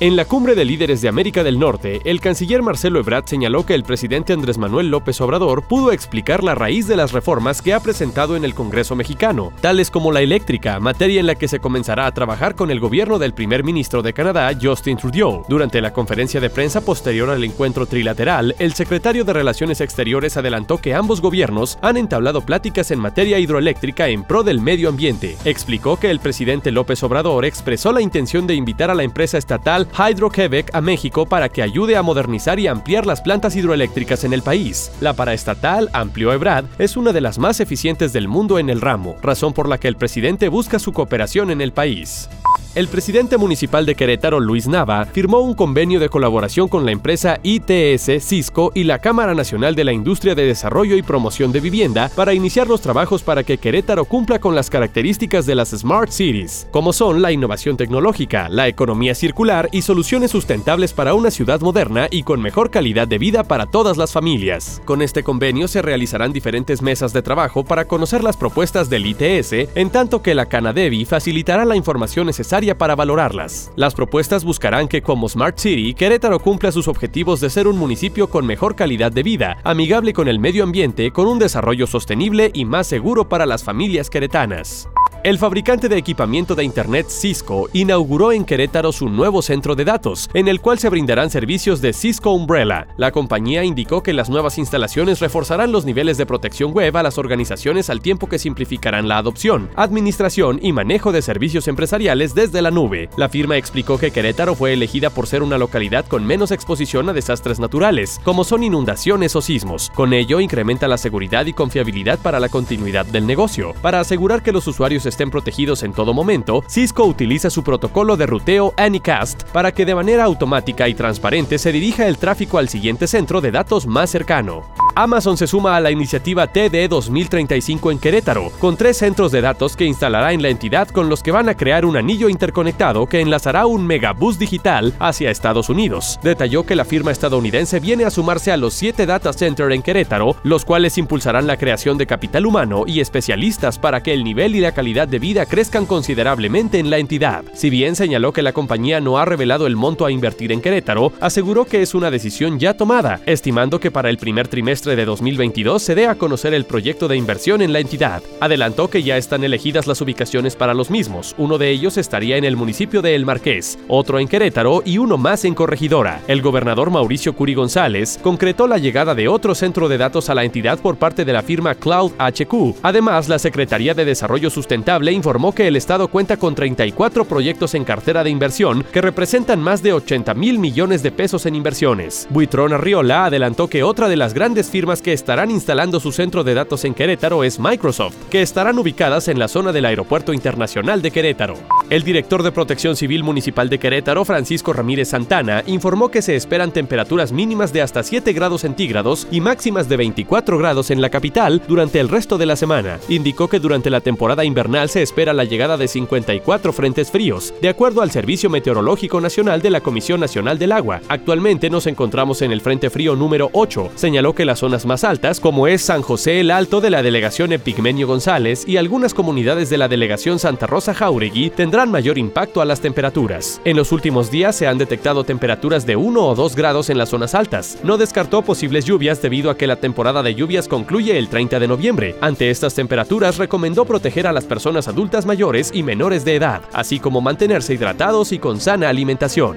En la cumbre de líderes de América del Norte, el canciller Marcelo Ebrard señaló que el presidente Andrés Manuel López Obrador pudo explicar la raíz de las reformas que ha presentado en el Congreso mexicano, tales como la eléctrica, materia en la que se comenzará a trabajar con el gobierno del primer ministro de Canadá, Justin Trudeau. Durante la conferencia de prensa posterior al encuentro trilateral, el secretario de Relaciones Exteriores adelantó que ambos gobiernos han entablado pláticas en materia hidroeléctrica en pro del medio ambiente. Explicó que el presidente López Obrador expresó la intención de invitar a la empresa estatal Hydro-Quebec a México para que ayude a modernizar y ampliar las plantas hidroeléctricas en el país. La paraestatal, amplió Ebrad, es una de las más eficientes del mundo en el ramo, razón por la que el presidente busca su cooperación en el país. El presidente municipal de Querétaro, Luis Nava, firmó un convenio de colaboración con la empresa ITS Cisco y la Cámara Nacional de la Industria de Desarrollo y Promoción de Vivienda para iniciar los trabajos para que Querétaro cumpla con las características de las Smart Cities, como son la innovación tecnológica, la economía circular y soluciones sustentables para una ciudad moderna y con mejor calidad de vida para todas las familias. Con este convenio se realizarán diferentes mesas de trabajo para conocer las propuestas del ITS, en tanto que la Canadevi facilitará la información necesaria para valorarlas. Las propuestas buscarán que como Smart City, Querétaro cumpla sus objetivos de ser un municipio con mejor calidad de vida, amigable con el medio ambiente, con un desarrollo sostenible y más seguro para las familias queretanas. El fabricante de equipamiento de Internet Cisco inauguró en Querétaro su nuevo centro de datos, en el cual se brindarán servicios de Cisco Umbrella. La compañía indicó que las nuevas instalaciones reforzarán los niveles de protección web a las organizaciones al tiempo que simplificarán la adopción, administración y manejo de servicios empresariales desde la nube. La firma explicó que Querétaro fue elegida por ser una localidad con menos exposición a desastres naturales, como son inundaciones o sismos. Con ello incrementa la seguridad y confiabilidad para la continuidad del negocio. Para asegurar que los usuarios estén protegidos en todo momento, Cisco utiliza su protocolo de ruteo Anycast para que de manera automática y transparente se dirija el tráfico al siguiente centro de datos más cercano. Amazon se suma a la iniciativa TD 2035 en Querétaro, con tres centros de datos que instalará en la entidad con los que van a crear un anillo interconectado que enlazará un megabus digital hacia Estados Unidos. Detalló que la firma estadounidense viene a sumarse a los siete data centers en Querétaro, los cuales impulsarán la creación de capital humano y especialistas para que el nivel y la calidad de vida crezcan considerablemente en la entidad. Si bien señaló que la compañía no ha revelado el monto a invertir en Querétaro, aseguró que es una decisión ya tomada, estimando que para el primer trimestre de 2022 se dé a conocer el proyecto de inversión en la entidad. Adelantó que ya están elegidas las ubicaciones para los mismos. Uno de ellos estaría en el municipio de El Marqués, otro en Querétaro y uno más en Corregidora. El gobernador Mauricio Curi González concretó la llegada de otro centro de datos a la entidad por parte de la firma Cloud HQ. Además, la Secretaría de Desarrollo Sustentable informó que el Estado cuenta con 34 proyectos en cartera de inversión que representan más de 80 mil millones de pesos en inversiones. Buitrón Arriola adelantó que otra de las grandes firmas que estarán instalando su centro de datos en Querétaro es Microsoft, que estarán ubicadas en la zona del Aeropuerto Internacional de Querétaro. El director de Protección Civil Municipal de Querétaro, Francisco Ramírez Santana, informó que se esperan temperaturas mínimas de hasta 7 grados centígrados y máximas de 24 grados en la capital durante el resto de la semana. Indicó que durante la temporada invernal se espera la llegada de 54 frentes fríos, de acuerdo al Servicio Meteorológico Nacional de la Comisión Nacional del Agua. Actualmente nos encontramos en el Frente Frío número 8. Señaló que la zona zonas más altas, como es San José el Alto de la delegación Epigmenio González y algunas comunidades de la delegación Santa Rosa Jauregui, tendrán mayor impacto a las temperaturas. En los últimos días se han detectado temperaturas de 1 o 2 grados en las zonas altas. No descartó posibles lluvias debido a que la temporada de lluvias concluye el 30 de noviembre. Ante estas temperaturas recomendó proteger a las personas adultas mayores y menores de edad, así como mantenerse hidratados y con sana alimentación.